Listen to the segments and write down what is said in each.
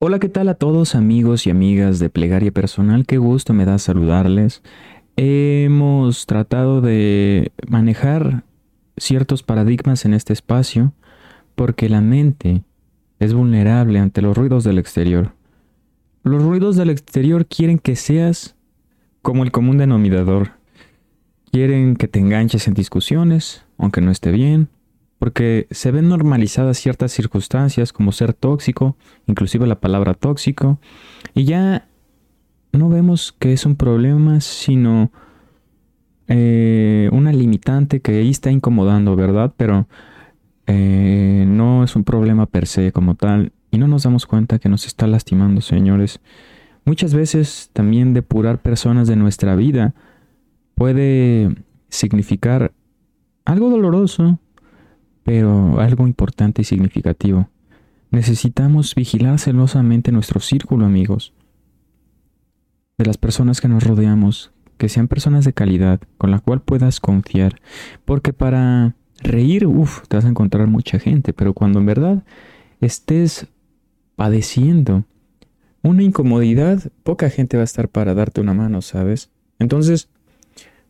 Hola, ¿qué tal a todos amigos y amigas de Plegaria Personal? Qué gusto me da saludarles. Hemos tratado de manejar ciertos paradigmas en este espacio porque la mente es vulnerable ante los ruidos del exterior. Los ruidos del exterior quieren que seas como el común denominador. Quieren que te enganches en discusiones, aunque no esté bien, porque se ven normalizadas ciertas circunstancias como ser tóxico, inclusive la palabra tóxico, y ya no vemos que es un problema, sino eh, una limitante que ahí está incomodando, ¿verdad? Pero eh, no es un problema per se como tal, y no nos damos cuenta que nos está lastimando, señores. Muchas veces también depurar personas de nuestra vida puede significar algo doloroso, pero algo importante y significativo. Necesitamos vigilar celosamente nuestro círculo, amigos. De las personas que nos rodeamos, que sean personas de calidad, con la cual puedas confiar. Porque para reír, uff, te vas a encontrar mucha gente, pero cuando en verdad estés padeciendo una incomodidad, poca gente va a estar para darte una mano, ¿sabes? Entonces,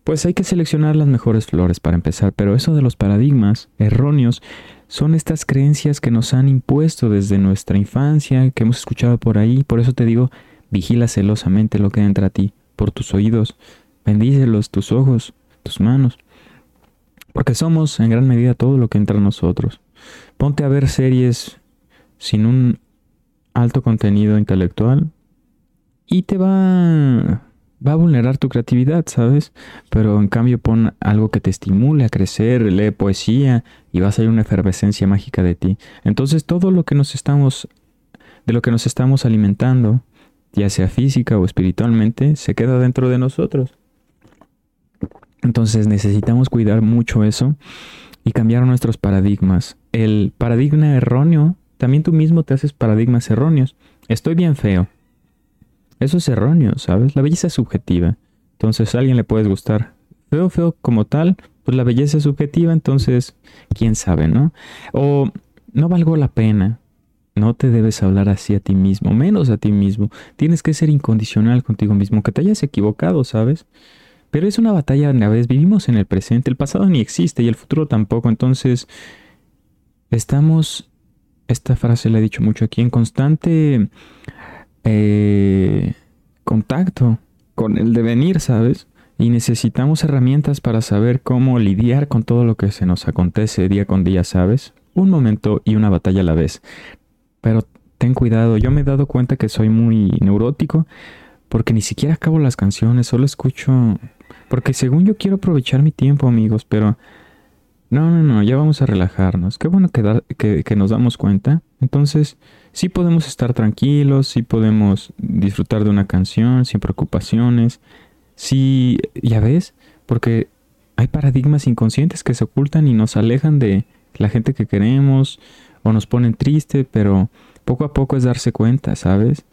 pues hay que seleccionar las mejores flores para empezar, pero eso de los paradigmas erróneos son estas creencias que nos han impuesto desde nuestra infancia, que hemos escuchado por ahí, por eso te digo, vigila celosamente lo que entra a ti, por tus oídos, bendícelos, tus ojos, tus manos, porque somos en gran medida todo lo que entra a nosotros. Ponte a ver series sin un alto contenido intelectual y te va va a vulnerar tu creatividad, ¿sabes? Pero en cambio pon algo que te estimule a crecer, lee poesía y va a salir una efervescencia mágica de ti. Entonces todo lo que nos estamos, de lo que nos estamos alimentando, ya sea física o espiritualmente, se queda dentro de nosotros. Entonces necesitamos cuidar mucho eso y cambiar nuestros paradigmas. El paradigma erróneo, también tú mismo te haces paradigmas erróneos. Estoy bien feo eso es erróneo, ¿sabes? La belleza es subjetiva. Entonces a alguien le puedes gustar feo, feo como tal, pues la belleza es subjetiva, entonces, quién sabe, ¿no? O no valgo la pena. No te debes hablar así a ti mismo, menos a ti mismo. Tienes que ser incondicional contigo mismo, que te hayas equivocado, ¿sabes? Pero es una batalla a vez. Vivimos en el presente, el pasado ni existe y el futuro tampoco. Entonces, estamos, esta frase la he dicho mucho aquí, en constante eh, contacto con el devenir, ¿sabes? Y necesitamos herramientas para saber cómo lidiar con todo lo que se nos acontece día con día, ¿sabes? Un momento y una batalla a la vez. Pero ten cuidado, yo me he dado cuenta que soy muy neurótico porque ni siquiera acabo las canciones, solo escucho... Porque según yo quiero aprovechar mi tiempo, amigos, pero... No, no, no, ya vamos a relajarnos. Qué bueno que, que nos damos cuenta. Entonces, sí podemos estar tranquilos, sí podemos disfrutar de una canción sin preocupaciones, sí, ya ves, porque hay paradigmas inconscientes que se ocultan y nos alejan de la gente que queremos o nos ponen triste, pero poco a poco es darse cuenta, ¿sabes?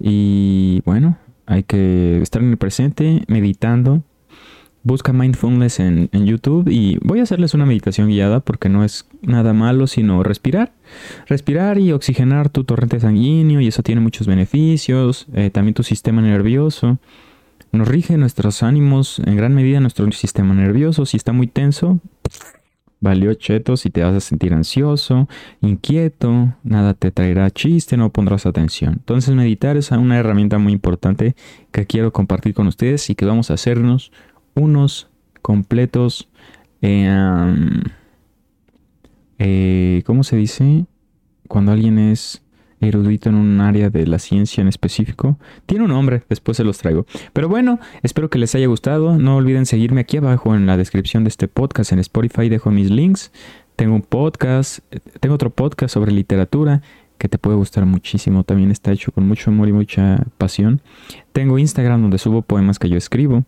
Y bueno, hay que estar en el presente, meditando, Busca mindfulness en, YouTube y voy a hacerles una meditación guiada porque no es nada malo sino respirar. Respirar y oxigenar tu torrente sanguíneo y eso tiene muchos beneficios. Eh, también tu sistema nervioso. Nos rige nuestros ánimos en gran medida nuestro sistema nervioso. Si está muy tenso, valió cheto si te vas a sentir ansioso, inquieto, nada te traerá chiste, no pondrás atención. Entonces meditar es una herramienta muy importante que quiero compartir con ustedes y que vamos a hacernos unos completos, eh, eh, ¿cómo se dice? Cuando alguien es erudito en un área de la ciencia en específico. Tiene un nombre, después se los traigo. Pero bueno, espero que les haya gustado. No olviden seguirme aquí abajo en la descripción de este podcast en Spotify. Dejo mis links. Tengo un podcast, tengo otro podcast sobre literatura que te puede gustar muchísimo. También está hecho con mucho amor y mucha pasión. Tengo Instagram donde subo poemas que yo escribo.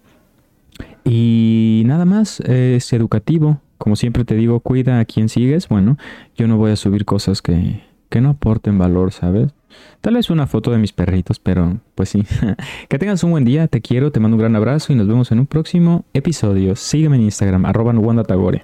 Y nada más, es educativo. Como siempre te digo, cuida a quien sigues. Bueno, yo no voy a subir cosas que, que no aporten valor, ¿sabes? Tal vez una foto de mis perritos, pero pues sí. que tengas un buen día, te quiero, te mando un gran abrazo y nos vemos en un próximo episodio. Sígueme en Instagram, arroba Tagore.